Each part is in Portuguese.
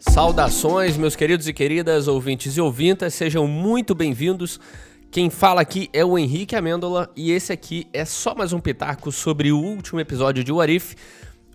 Saudações, meus queridos e queridas ouvintes e ouvintas, sejam muito bem-vindos. Quem fala aqui é o Henrique Amêndola e esse aqui é só mais um pitaco sobre o último episódio de What If.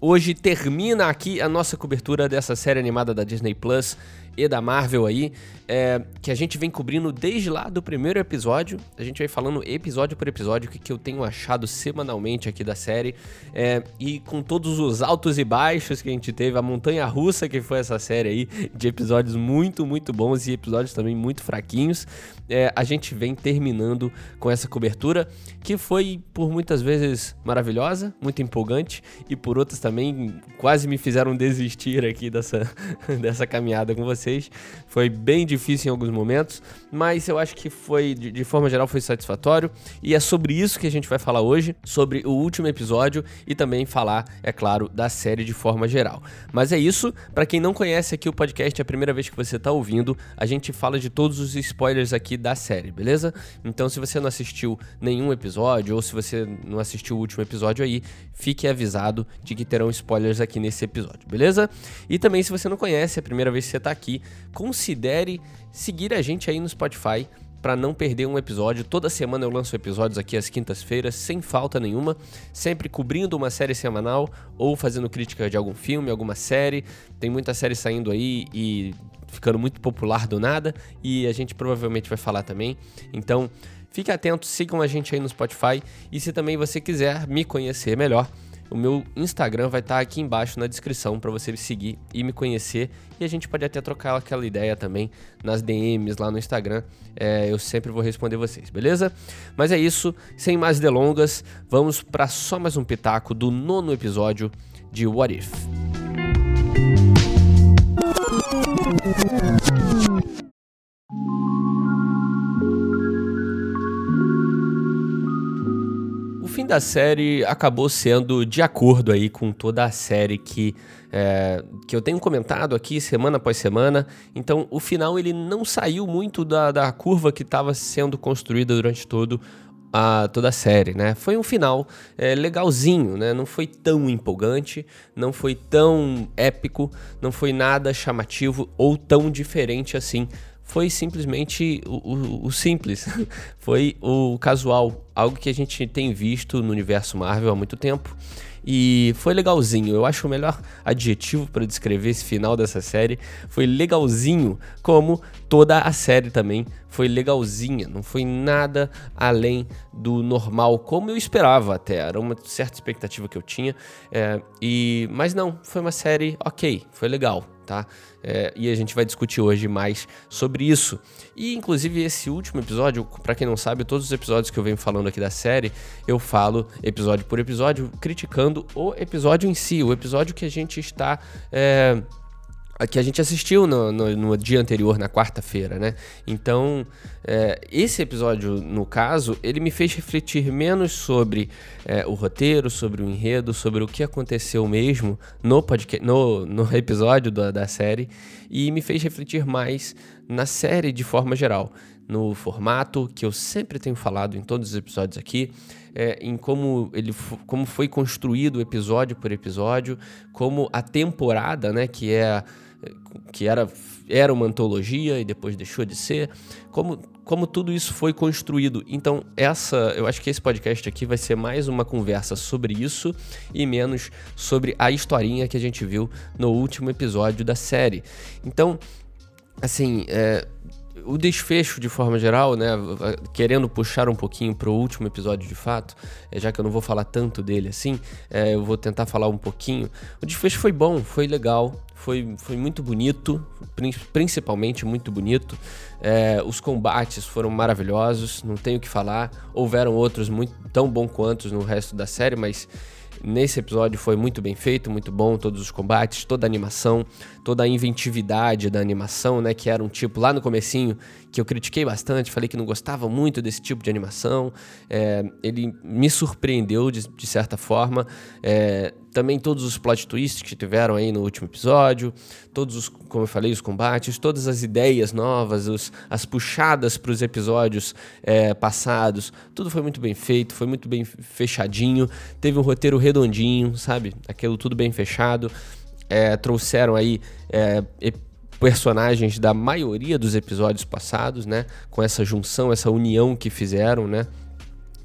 Hoje termina aqui a nossa cobertura dessa série animada da Disney Plus e da Marvel aí, é, que a gente vem cobrindo desde lá do primeiro episódio. A gente vai falando episódio por episódio o que, que eu tenho achado semanalmente aqui da série. É, e com todos os altos e baixos que a gente teve, a montanha russa que foi essa série aí, de episódios muito, muito bons e episódios também muito fraquinhos. É, a gente vem terminando com essa cobertura que foi por muitas vezes maravilhosa, muito empolgante e por outras também quase me fizeram desistir aqui dessa, dessa caminhada com você vocês. Foi bem difícil em alguns momentos, mas eu acho que foi, de, de, forma geral, foi satisfatório. E é sobre isso que a gente vai falar hoje, sobre o último episódio e também falar, é claro, da série de forma geral. Mas é isso, para quem não conhece aqui o podcast, é a primeira vez que você está ouvindo, a gente fala de todos os spoilers aqui da série, beleza? Então, se você não assistiu nenhum episódio ou se você não assistiu o último episódio aí, fique avisado de que terão spoilers aqui nesse episódio, beleza? E também, se você não conhece, é a primeira vez que você está aqui, considere seguir a gente aí no Spotify para não perder um episódio. Toda semana eu lanço episódios aqui às quintas-feiras, sem falta nenhuma, sempre cobrindo uma série semanal ou fazendo crítica de algum filme, alguma série. Tem muita série saindo aí e ficando muito popular do nada e a gente provavelmente vai falar também. Então, fique atento, sigam a gente aí no Spotify e se também você quiser me conhecer melhor, o meu Instagram vai estar tá aqui embaixo na descrição para você me seguir e me conhecer. E a gente pode até trocar aquela ideia também nas DMs lá no Instagram. É, eu sempre vou responder vocês, beleza? Mas é isso, sem mais delongas, vamos para só mais um pitaco do nono episódio de What If. Fim da série acabou sendo de acordo aí com toda a série que, é, que eu tenho comentado aqui semana após semana. Então, o final ele não saiu muito da, da curva que estava sendo construída durante todo a, toda a série, né? Foi um final é, legalzinho, né? Não foi tão empolgante, não foi tão épico, não foi nada chamativo ou tão diferente assim foi simplesmente o, o, o, simples, foi o casual, algo que a gente tem visto no universo Marvel há muito tempo. E foi legalzinho. Eu acho o melhor adjetivo para descrever esse final dessa série foi legalzinho, como toda a série também foi legalzinha. Não foi nada além do normal, como eu esperava até. Era uma certa expectativa que eu tinha. É, e mas não, foi uma série ok, foi legal tá? É, e a gente vai discutir hoje mais sobre isso. E inclusive esse último episódio, para quem não sabe, todos os episódios que eu venho falando aqui da série, eu falo episódio por episódio, criticando o episódio em si, o episódio que a gente está é, que a gente assistiu no, no, no dia anterior, na quarta-feira, né? Então, é, esse episódio, no caso, ele me fez refletir menos sobre é, o roteiro, sobre o enredo, sobre o que aconteceu mesmo no, podcast, no, no episódio da, da série, e me fez refletir mais na série de forma geral, no formato que eu sempre tenho falado em todos os episódios aqui, é, em como ele como foi construído episódio por episódio, como a temporada, né, que é que era, era uma antologia e depois deixou de ser, como, como tudo isso foi construído. Então, essa, eu acho que esse podcast aqui vai ser mais uma conversa sobre isso e menos sobre a historinha que a gente viu no último episódio da série. Então, assim, é, o desfecho, de forma geral, né, querendo puxar um pouquinho para o último episódio de fato, é, já que eu não vou falar tanto dele assim, é, eu vou tentar falar um pouquinho. O desfecho foi bom, foi legal, foi, foi muito bonito, principalmente muito bonito. É, os combates foram maravilhosos, não tenho o que falar. Houveram outros muito tão bom quanto no resto da série, mas Nesse episódio foi muito bem feito, muito bom, todos os combates, toda a animação, toda a inventividade da animação, né, que era um tipo lá no comecinho que eu critiquei bastante, falei que não gostava muito desse tipo de animação. É, ele me surpreendeu de, de certa forma. É, também todos os plot twists que tiveram aí no último episódio, todos os, como eu falei, os combates, todas as ideias novas, os, as puxadas para os episódios é, passados, tudo foi muito bem feito, foi muito bem fechadinho, teve um roteiro redondinho, sabe? Aquilo tudo bem fechado. É, trouxeram aí é, personagens da maioria dos episódios passados, né? Com essa junção, essa união que fizeram, né?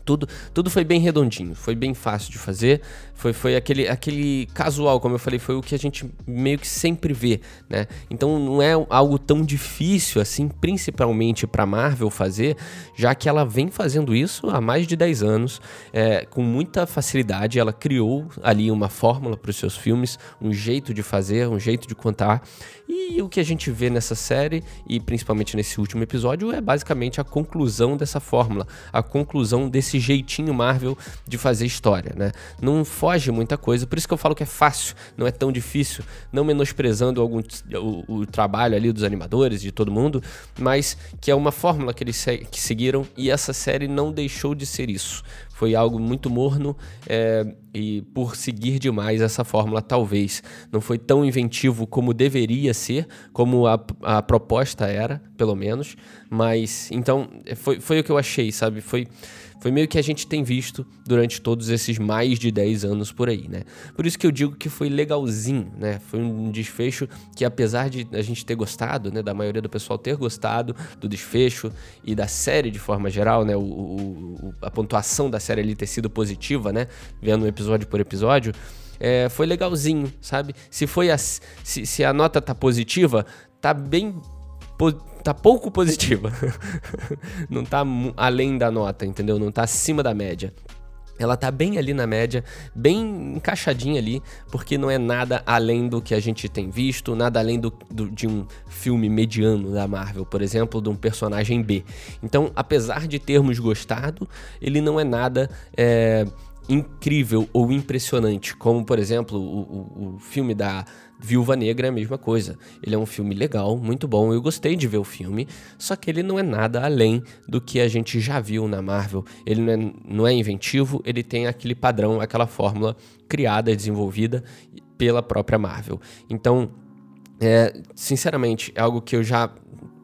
Tudo, tudo foi bem redondinho, foi bem fácil de fazer, foi, foi aquele, aquele casual, como eu falei, foi o que a gente meio que sempre vê, né? Então não é algo tão difícil assim, principalmente para Marvel fazer, já que ela vem fazendo isso há mais de 10 anos, é, com muita facilidade, ela criou ali uma fórmula para os seus filmes, um jeito de fazer, um jeito de contar, e o que a gente vê nessa série, e principalmente nesse último episódio, é basicamente a conclusão dessa fórmula, a conclusão desse esse jeitinho Marvel de fazer história, né? Não foge muita coisa, por isso que eu falo que é fácil, não é tão difícil, não menosprezando algum, o, o trabalho ali dos animadores, de todo mundo, mas que é uma fórmula que eles se, que seguiram e essa série não deixou de ser isso. Foi algo muito morno é, e por seguir demais essa fórmula, talvez não foi tão inventivo como deveria ser, como a, a proposta era, pelo menos. Mas então foi, foi o que eu achei, sabe? Foi foi meio que a gente tem visto durante todos esses mais de 10 anos por aí, né? Por isso que eu digo que foi legalzinho, né? Foi um desfecho que apesar de a gente ter gostado, né, da maioria do pessoal ter gostado do desfecho e da série de forma geral, né, o, o a pontuação da série ali ter sido positiva, né, vendo episódio por episódio, é, foi legalzinho, sabe? Se foi a, se, se a nota tá positiva, tá bem tá pouco positiva. não tá além da nota, entendeu? Não tá acima da média. Ela tá bem ali na média, bem encaixadinha ali, porque não é nada além do que a gente tem visto, nada além do, do, de um filme mediano da Marvel, por exemplo, de um personagem B. Então, apesar de termos gostado, ele não é nada. É, incrível ou impressionante, como por exemplo o, o, o filme da Viúva Negra é a mesma coisa. Ele é um filme legal, muito bom, eu gostei de ver o filme, só que ele não é nada além do que a gente já viu na Marvel. Ele não é, não é inventivo, ele tem aquele padrão, aquela fórmula criada desenvolvida pela própria Marvel. Então, é, sinceramente, é algo que eu já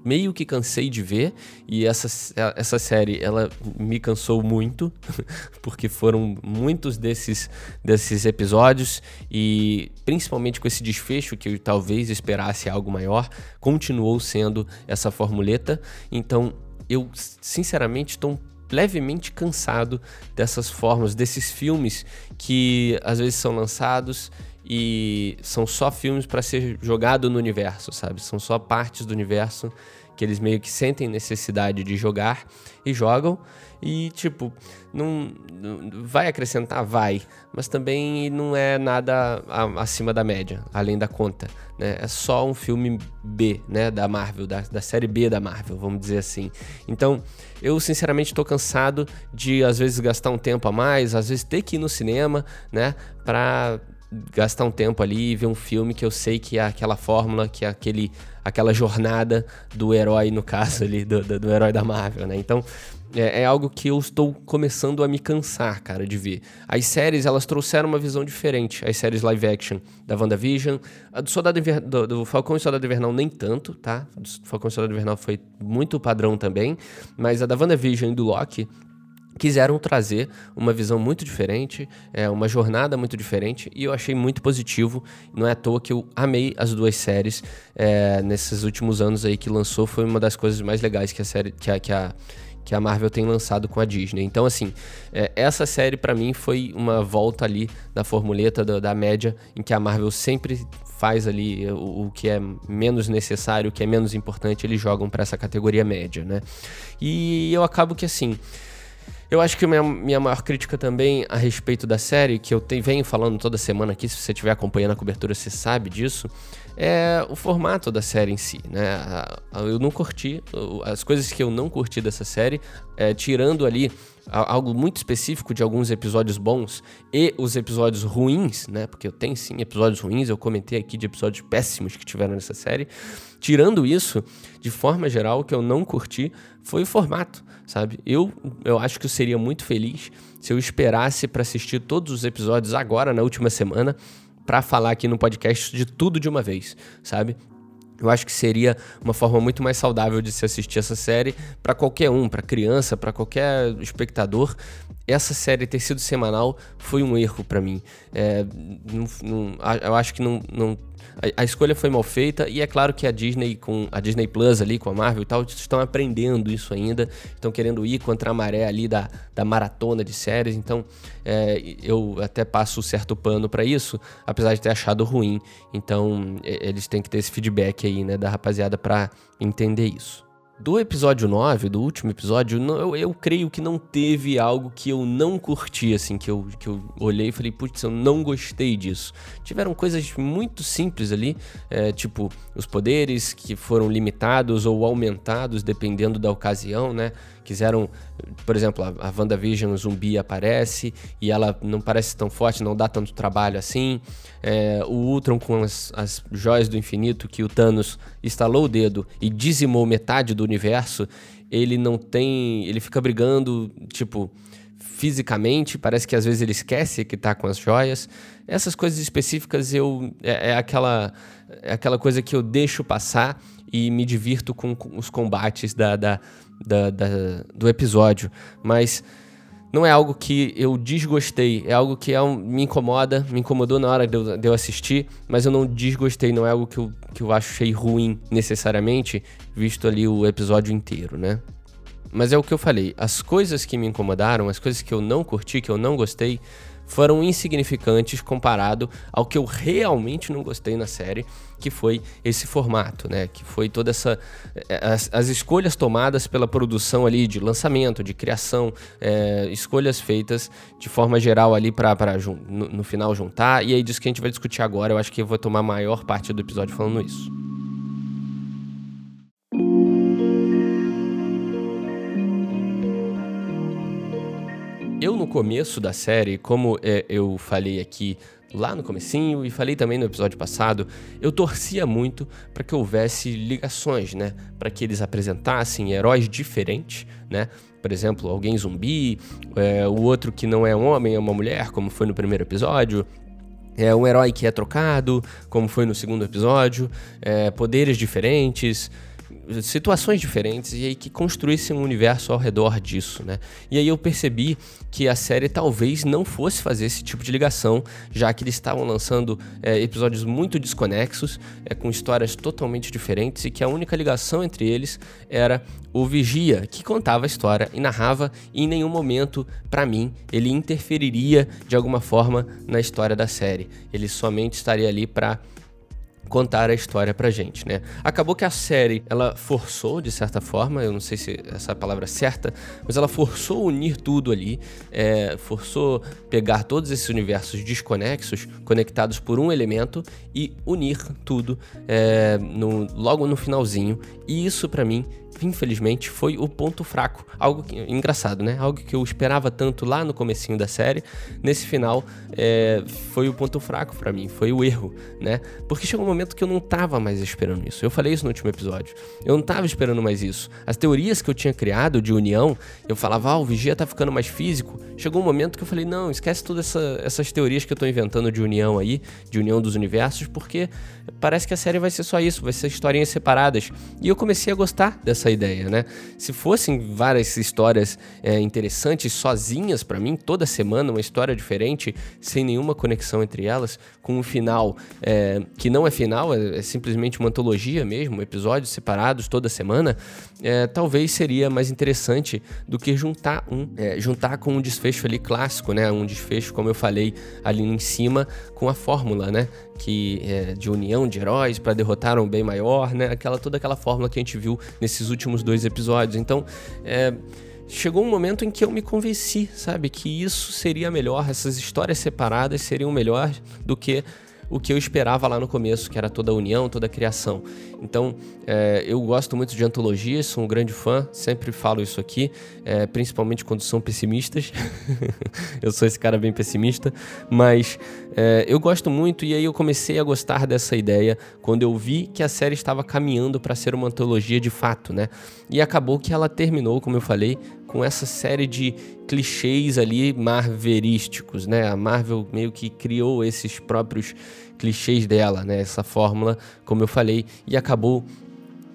meio que cansei de ver e essa, essa série ela me cansou muito porque foram muitos desses, desses episódios e principalmente com esse desfecho que eu talvez esperasse algo maior continuou sendo essa formuleta. Então eu sinceramente estou levemente cansado dessas formas desses filmes que às vezes são lançados e são só filmes para ser jogado no universo, sabe? São só partes do universo que eles meio que sentem necessidade de jogar e jogam. E, tipo, não, não vai acrescentar? Vai. Mas também não é nada a, acima da média, além da conta. Né? É só um filme B, né? Da Marvel, da, da série B da Marvel, vamos dizer assim. Então, eu sinceramente estou cansado de, às vezes, gastar um tempo a mais, às vezes ter que ir no cinema, né? Pra gastar um tempo ali e ver um filme que eu sei que é aquela fórmula, que é aquele, aquela jornada do herói, no caso ali, do, do, do herói da Marvel, né? Então, é, é, algo que eu estou começando a me cansar, cara, de ver. As séries, elas trouxeram uma visão diferente. As séries live action da WandaVision. A do, Soldado Inver... do, do Falcão e Soldado Invernal nem tanto, tá? Do Falcão e Soldado Invernal foi muito padrão também. Mas a da WandaVision e do Loki quiseram trazer uma visão muito diferente, é, uma jornada muito diferente, e eu achei muito positivo. Não é à toa que eu amei as duas séries é, nesses últimos anos aí que lançou. Foi uma das coisas mais legais que a série que a, que a, que a Marvel tem lançado com a Disney. Então, assim, é, essa série para mim foi uma volta ali da formuleta da, da, média, em que a Marvel sempre faz ali o, o, que é menos necessário, o que é menos importante, eles jogam para essa categoria média, né? E eu acabo que assim. Eu acho que minha, minha maior crítica também a respeito da série, que eu te, venho falando toda semana aqui, se você estiver acompanhando a cobertura, você sabe disso, é o formato da série em si, né? Eu não curti, as coisas que eu não curti dessa série, é, tirando ali algo muito específico de alguns episódios bons e os episódios ruins, né? Porque eu tenho sim episódios ruins, eu comentei aqui de episódios péssimos que tiveram nessa série. Tirando isso, de forma geral, o que eu não curti foi o formato, sabe? Eu, eu acho que eu seria muito feliz se eu esperasse para assistir todos os episódios agora, na última semana, para falar aqui no podcast de tudo de uma vez, sabe? Eu acho que seria uma forma muito mais saudável de se assistir essa série para qualquer um, para criança, para qualquer espectador. Essa série ter sido semanal foi um erro para mim. É, não, não, eu acho que não, não a, a, escolha foi mal feita e é claro que a Disney com a Disney Plus ali com a Marvel e tal estão aprendendo isso ainda, estão querendo ir contra a maré ali da, da maratona de séries, então é, eu até passo certo pano para isso, apesar de ter achado ruim. Então eles têm que ter esse feedback aí, né, da rapaziada para entender isso. Do episódio 9, do último episódio, eu, eu, creio que não teve algo que eu não curti, assim, que eu, que eu olhei e falei, putz, eu não gostei disso. Tiveram coisas muito simples ali, é, tipo os poderes que foram limitados ou aumentados dependendo da ocasião, né? quiseram, por exemplo, a, a WandaVision zumbi aparece e ela não parece tão forte, não dá tanto trabalho assim. É, o Ultron com as, as joias do infinito que o Thanos estalou o dedo e dizimou metade do universo, ele não tem. Ele fica brigando, tipo fisicamente, parece que às vezes ele esquece que tá com as joias. Essas coisas específicas eu é, é, aquela é aquela coisa que eu deixo passar e me divirto com, com os combates da, da, da, da, do episódio, mas não é algo que eu desgostei, é algo que é um, me incomoda, me incomodou na hora de eu, de eu, assistir, mas eu não desgostei, não é algo que eu, que eu achei ruim necessariamente, visto ali o episódio inteiro, né? Mas é o que eu falei, as coisas que me incomodaram, as coisas que eu não curti, que eu não gostei, foram insignificantes comparado ao que eu realmente não gostei na série, que foi esse formato, né? Que foi toda essa eh, as, as escolhas tomadas pela produção ali de lançamento, de criação, é, escolhas feitas de forma geral ali para no, no final juntar. E aí disso que a gente vai discutir agora, eu acho que eu vou tomar a maior parte do episódio falando isso. Eu no começo da série, como é, eu falei aqui lá no comecinho e falei também no episódio passado, eu torcia muito para que houvesse ligações, né? Para que eles apresentassem heróis diferentes, né? Por exemplo, alguém zumbi, é, o outro que não é um homem, é uma mulher, como foi no primeiro episódio, é um herói que é trocado, como foi no segundo episódio, é, poderes diferentes, situações diferentes e aí que construíssem um universo ao redor disso, né? E aí eu percebi que a série talvez não fosse fazer esse tipo de ligação, já que eles estavam lançando é, episódios muito desconexos, é, com histórias totalmente diferentes e que a única ligação entre eles era o Vigia, que contava a história e narrava e em nenhum momento, para mim, ele interferiria de alguma forma na história da série. Ele somente estaria ali para contar a história pra gente, né? Acabou que a série, ela forçou, de certa forma, eu não sei se essa é palavra certa, mas ela forçou unir tudo ali, é, forçou pegar todos esses universos desconexos, conectados por um elemento, e unir tudo é, no, logo no finalzinho. E isso, para mim, infelizmente, foi o ponto fraco. Algo que, engraçado, né? Algo que eu esperava tanto lá no comecinho da série, nesse final é, foi o ponto fraco para mim, foi o erro, né? Porque chegou um momento que eu não tava mais esperando isso. Eu falei isso no último episódio. Eu não tava esperando mais isso. As teorias que eu tinha criado de união, eu falava, ah, o Vigia tá ficando mais físico. Chegou um momento que eu falei, não, esquece todas essa, essas teorias que eu tô inventando de união aí, de união dos universos, porque parece que a série vai ser só isso, vai ser historinhas separadas. E eu comecei a gostar dessa ideia, né? Se fossem várias histórias é, interessantes sozinhas para mim, toda semana uma história diferente, sem nenhuma conexão entre elas, com um final é, que não é final, é, é, simplesmente uma antologia mesmo, episódios separados toda semana, é, talvez seria mais interessante do que juntar um, é, juntar com um desfecho ali clássico, né? Um desfecho, como eu falei ali em cima, com a fórmula, né? Que é, de união de heróis para derrotar um bem maior, né? Aquela toda aquela fórmula que a gente viu nesses últimos dois episódios. Então, é, chegou um momento em que eu me convenci, sabe, que isso seria melhor, essas histórias separadas seriam melhor do que o que eu esperava lá no começo, que era toda a união, toda a criação. Então, é, eu gosto muito de antologias, sou um grande fã, sempre falo isso aqui, é, principalmente quando são pessimistas. eu sou esse cara bem pessimista, mas é, eu gosto muito e aí eu comecei a gostar dessa ideia quando eu vi que a série estava caminhando para ser uma antologia de fato, né? E acabou que ela terminou, como eu falei, com essa série de clichês ali marverísticos, né? A Marvel meio que criou esses próprios clichês dela, né? Essa fórmula, como eu falei, e acabou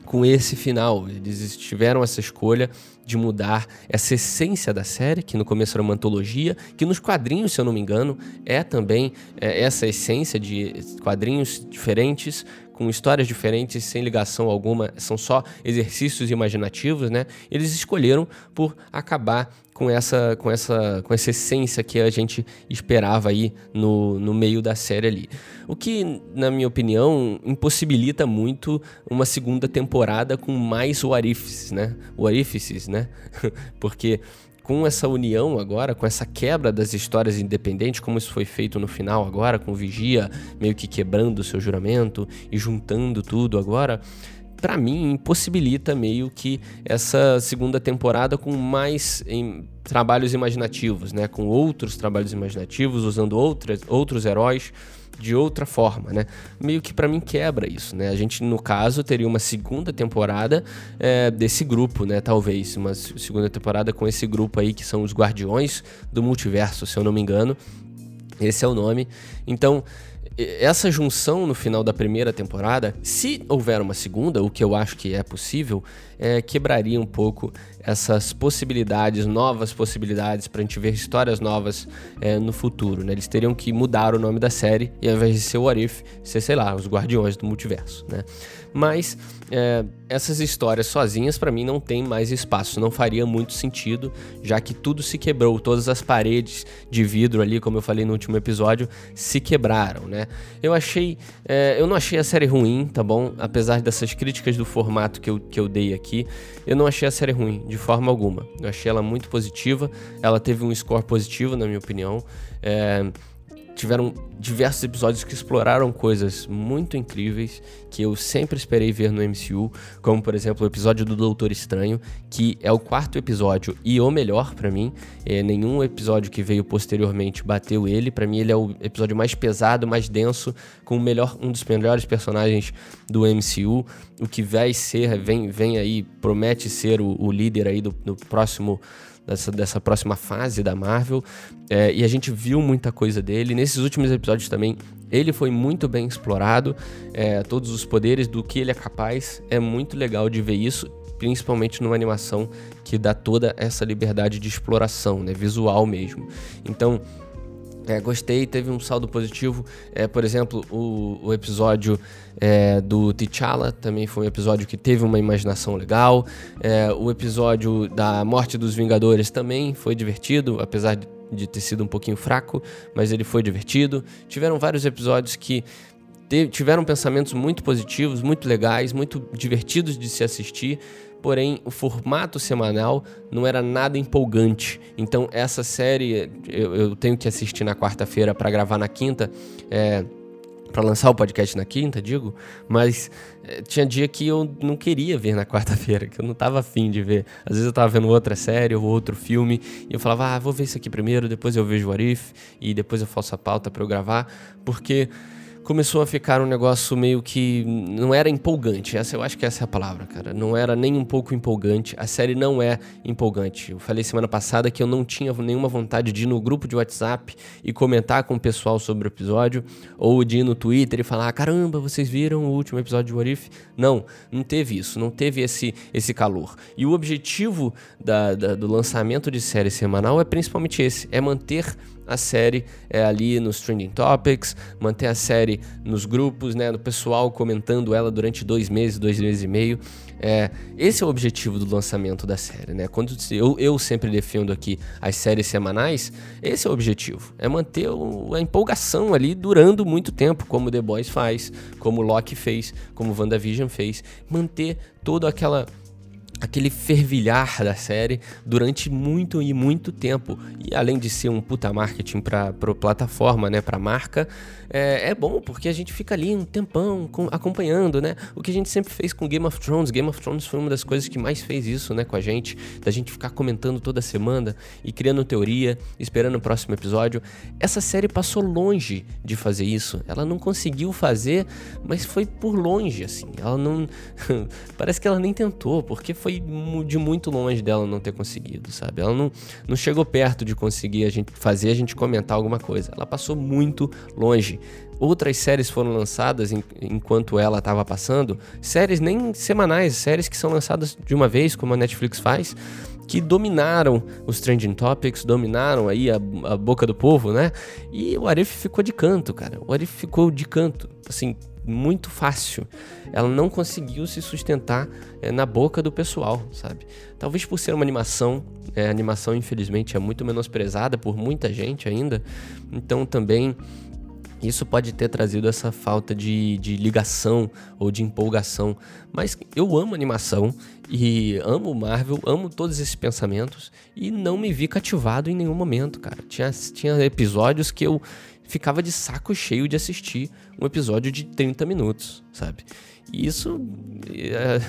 com esse final. Eles tiveram essa escolha de mudar essa essência da série, que no começo era uma antologia, que nos quadrinhos, se eu não me engano, é também é, essa essência de quadrinhos diferentes, com histórias diferentes, sem ligação alguma, são só exercícios imaginativos, né? Eles escolheram por acabar com essa, com essa, com essa essência que a gente esperava aí no, no meio da série ali. O que, na minha opinião, impossibilita muito uma segunda temporada com mais orifices, né? Orifices, né? Porque com essa união agora, com essa quebra das histórias independentes, como isso foi feito no final agora, com o Vigia meio que quebrando o seu juramento e juntando tudo agora, para mim impossibilita meio que essa segunda temporada com mais em, trabalhos imaginativos, né? Com outros trabalhos imaginativos, usando outras, outros heróis de outra forma, né? Meio que para mim quebra isso, né? A gente, no caso, teria uma segunda temporada é, desse grupo, né? Talvez uma segunda temporada com esse grupo aí que são os Guardiões do Multiverso, se eu não me engano. Esse é o nome. Então, essa junção no final da primeira temporada, se houver uma segunda, o que eu acho que é possível, é, quebraria um pouco essas possibilidades, novas possibilidades para a gente ver histórias novas é, no futuro. Né? Eles teriam que mudar o nome da série e ao invés de ser o Arif, ser, sei lá, os Guardiões do Multiverso. Né? Mas é, essas histórias sozinhas para mim não tem mais espaço, não faria muito sentido, já que tudo se quebrou, todas as paredes de vidro ali, como eu falei no último episódio, se quebraram, né? Eu achei, é, eu não achei a série ruim, tá bom? Apesar dessas críticas do formato que eu, que eu dei aqui, eu não achei a série ruim de forma alguma. Eu achei ela muito positiva, ela teve um score positivo na minha opinião. É, tiveram diversos episódios que exploraram coisas muito incríveis que eu sempre esperei ver no MCU, como por exemplo o episódio do Doutor Estranho, que é o quarto episódio e o melhor para mim. É, nenhum episódio que veio posteriormente bateu ele. Para mim ele é o episódio mais pesado, mais denso, com o melhor, um dos melhores personagens do MCU. O que vai ser, vem, vem aí, promete ser o, o líder aí do, do próximo dessa, dessa próxima fase da Marvel. É, e a gente viu muita coisa dele. Nesses últimos episódios também, ele foi muito bem explorado. É, todos os poderes do que ele é capaz. É muito legal de ver isso, principalmente numa animação que dá toda essa liberdade de exploração, né? Visual mesmo. Então. É, gostei, teve um saldo positivo. É, por exemplo, o, o episódio é, do T'Challa também foi um episódio que teve uma imaginação legal. É, o episódio da Morte dos Vingadores também foi divertido, apesar de, de ter sido um pouquinho fraco, mas ele foi divertido. Tiveram vários episódios que tiveram pensamentos muito positivos, muito legais, muito divertidos de se assistir porém o formato semanal não era nada empolgante. Então essa série eu, eu tenho que assistir na quarta-feira para gravar na quinta. É, para lançar o podcast na quinta, digo, mas é, tinha dia que eu não queria ver na quarta-feira, que eu não tava afim de ver. Às vezes eu tava vendo outra série ou outro filme e eu falava, ah, vou ver isso aqui primeiro, depois eu vejo o Arif e depois eu faço a pauta para eu gravar, porque começou a ficar um negócio meio que não era empolgante. Essa eu acho que essa é a palavra, cara. Não era nem um pouco empolgante. A série não é empolgante. Eu falei semana passada que eu não tinha nenhuma vontade de ir no grupo de WhatsApp e comentar com o pessoal sobre o episódio ou de ir no Twitter e falar: "Caramba, vocês viram o último episódio de What If?". Não, não teve isso, não teve esse esse calor. E o objetivo da, da, do lançamento de série semanal é principalmente esse, é manter a série é, ali nos Trending Topics, manter a série nos grupos, né, do pessoal comentando ela durante dois meses, dois meses e meio. É, esse é o objetivo do lançamento da série, né? Quando eu, eu sempre defendo aqui as séries semanais, esse é o objetivo, é manter o, a empolgação ali durando muito tempo, como The Boys faz, como Loki fez, como WandaVision fez, manter toda aquela aquele fervilhar da série durante muito e muito tempo. E além de ser um puta marketing para a plataforma, né, para marca, é, é, bom porque a gente fica ali um tempão com, acompanhando, né? O que a gente sempre fez com Game of Thrones. Game of Thrones foi uma das coisas que mais fez isso, né, com a gente, da gente ficar comentando toda semana e criando teoria, esperando o próximo episódio. Essa série passou longe de fazer isso. Ela não conseguiu fazer, mas foi por longe, assim. Ela não. Parece que ela nem tentou, porque foi de muito longe dela não ter conseguido, sabe? Ela não, não chegou perto de conseguir a gente fazer a gente comentar alguma coisa. Ela passou muito longe. Outras séries foram lançadas em, enquanto ela estava passando, séries nem semanais, séries que são lançadas de uma vez, como a Netflix faz, que dominaram os trending topics, dominaram aí a, a boca do povo, né? E o Arif ficou de canto, cara. O Arif ficou de canto, assim, muito fácil. Ela não conseguiu se sustentar é, na boca do pessoal, sabe? Talvez por ser uma animação, é, a animação infelizmente é muito menosprezada por muita gente ainda, então também isso pode ter trazido essa falta de, de ligação ou de empolgação. Mas eu amo animação e amo Marvel, amo todos esses pensamentos e não me vi cativado em nenhum momento, cara. Tinha, tinha episódios que eu ficava de saco cheio de assistir um episódio de 30 minutos, sabe? Isso é,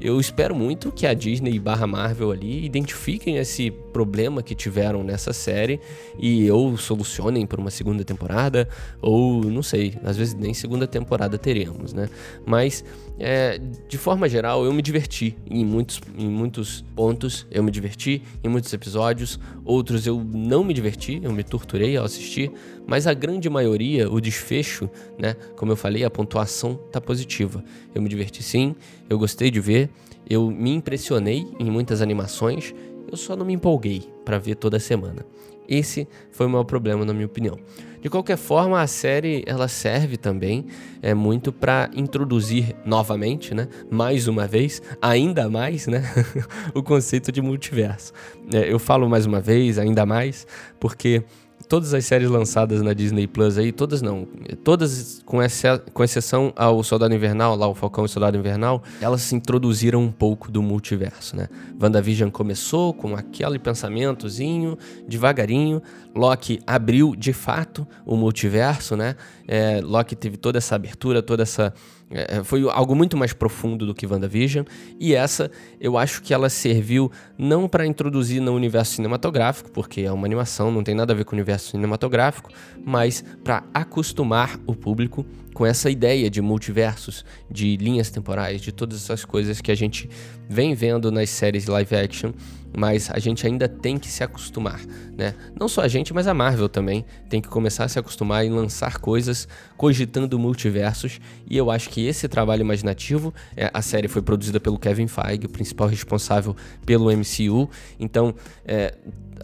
eu espero muito que a Disney barra Marvel ali identifiquem esse problema que tiveram nessa série e ou solucionem por uma segunda temporada, ou não sei, às vezes nem segunda temporada teremos, né? Mas é, de forma geral, eu me diverti em muitos, em muitos pontos, eu me diverti em muitos episódios, outros eu não me diverti, eu me torturei ao assistir, mas a grande maioria, o desfecho, né? Como eu falei, a pontuação tá positiva. Eu me diverti sim, eu gostei de ver, eu me impressionei em muitas animações, eu só não me empolguei para ver toda semana. Esse foi o maior problema, na minha opinião. De qualquer forma, a série ela serve também é muito para introduzir novamente, né, mais uma vez, ainda mais, né, o conceito de multiverso. É, eu falo mais uma vez, ainda mais, porque todas as séries lançadas na Disney Plus aí, todas não, todas com, essa, com exceção ao Soldado Invernal, lá o Falcão e o Soldado Invernal, elas se introduziram um pouco do multiverso, né? WandaVision começou com aquele pensamentozinho, devagarinho, Loki abriu de fato o multiverso, né? É, Loki teve toda essa abertura, toda essa é, foi algo muito mais profundo do que WandaVision. E essa, eu acho que ela serviu não para introduzir no universo cinematográfico, porque é uma animação, não tem nada a ver com o universo cinematográfico, mas para acostumar o público com essa ideia de multiversos, de linhas temporais, de todas essas coisas que a gente vem vendo nas séries live action mas a gente ainda tem que se acostumar, né? Não só a gente, mas a Marvel também tem que começar a se acostumar em lançar coisas cogitando multiversos, e eu acho que esse trabalho imaginativo, é, a série foi produzida pelo Kevin Feige, o principal responsável pelo MCU, então é,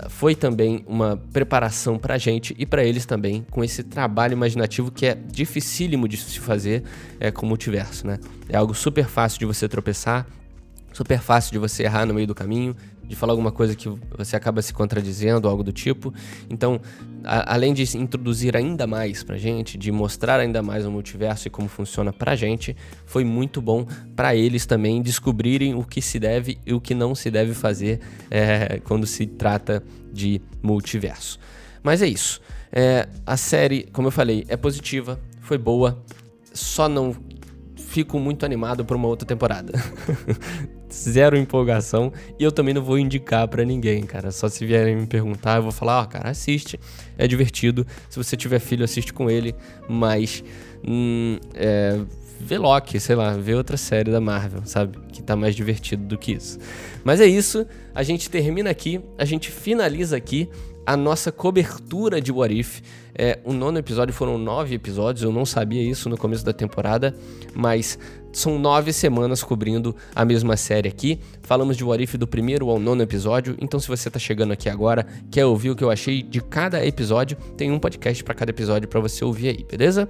foi também uma preparação para a gente e para eles também, com esse trabalho imaginativo que é dificílimo de se fazer é, com o multiverso, né? É algo super fácil de você tropeçar, super fácil de você errar no meio do caminho, de falar alguma coisa que você acaba se contradizendo, algo do tipo. Então, a, além de introduzir ainda mais pra gente, de mostrar ainda mais o multiverso e como funciona pra gente, foi muito bom para eles também descobrirem o que se deve e o que não se deve fazer é, quando se trata de multiverso. Mas é isso. É, a série, como eu falei, é positiva, foi boa, só não fico muito animado por uma outra temporada. Zero empolgação e eu também não vou indicar para ninguém, cara. Só se vierem me perguntar, eu vou falar, ó, oh, cara, assiste, é divertido. Se você tiver filho, assiste com ele, mas hum, é, vê Loki, sei lá, vê outra série da Marvel, sabe? Que tá mais divertido do que isso. Mas é isso, a gente termina aqui, a gente finaliza aqui a nossa cobertura de What If. É, o nono episódio foram nove episódios, eu não sabia isso no começo da temporada, mas são nove semanas cobrindo a mesma série aqui. Falamos de What If do primeiro ao nono episódio, então se você tá chegando aqui agora, quer ouvir o que eu achei de cada episódio, tem um podcast para cada episódio para você ouvir aí, beleza?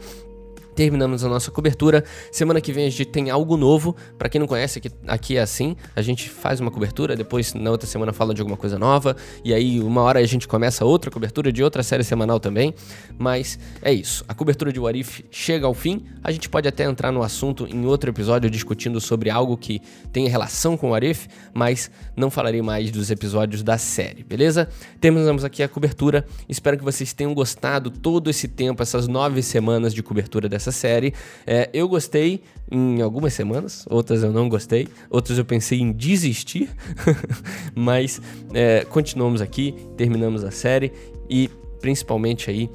Terminamos a nossa cobertura. Semana que vem a gente tem algo novo. Para quem não conhece, aqui, aqui é assim: a gente faz uma cobertura, depois na outra semana fala de alguma coisa nova, e aí uma hora a gente começa outra cobertura de outra série semanal também. Mas é isso. A cobertura de Warif chega ao fim. A gente pode até entrar no assunto em outro episódio discutindo sobre algo que tem relação com o Warif, mas não falarei mais dos episódios da série, beleza? Terminamos aqui a cobertura. Espero que vocês tenham gostado todo esse tempo, essas nove semanas de cobertura dessa série. É, eu gostei em algumas semanas, outras eu não gostei, outras eu pensei em desistir, mas é, continuamos aqui, terminamos a série e principalmente aí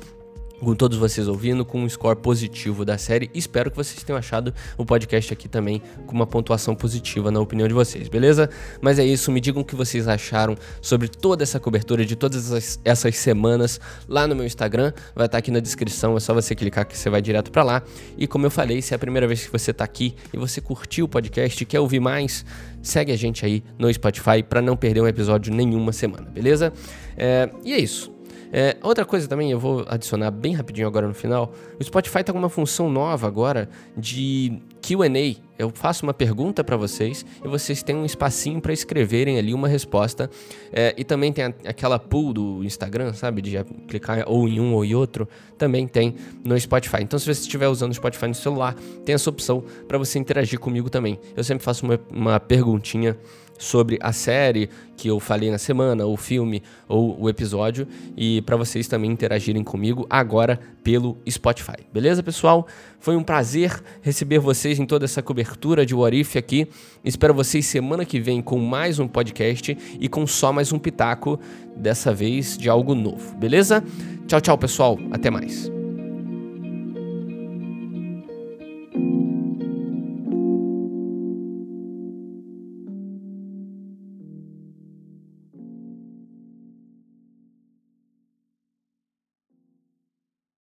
com todos vocês ouvindo, com um score positivo da série. Espero que vocês tenham achado o podcast aqui também com uma pontuação positiva na opinião de vocês, beleza? Mas é isso, me digam o que vocês acharam sobre toda essa cobertura de todas essas, semanas lá no meu Instagram. Vai estar aqui na descrição, é só você clicar que você vai direto para lá. E como eu falei, se é a primeira vez que você está aqui e você curtiu o podcast e quer ouvir mais, segue a gente aí no Spotify para não perder um episódio nenhuma semana, beleza? É, e é isso. É, outra coisa também, eu vou adicionar bem rapidinho agora no final. O Spotify tá com uma função nova agora de QA. Eu faço uma pergunta para vocês e vocês têm um espacinho para escreverem ali uma resposta. É, e também tem a, aquela pool do Instagram, sabe? De clicar ou em um ou em outro. Também tem no Spotify. Então, se você estiver usando o Spotify no celular, tem essa opção para você interagir comigo também. Eu sempre faço uma, uma perguntinha sobre a série que eu falei na semana, o filme ou o episódio, e para vocês também interagirem comigo agora pelo Spotify. Beleza, pessoal? Foi um prazer receber vocês em toda essa cobertura de Warif aqui. Espero vocês semana que vem com mais um podcast e com só mais um pitaco, dessa vez de algo novo. Beleza? Tchau, tchau, pessoal. Até mais.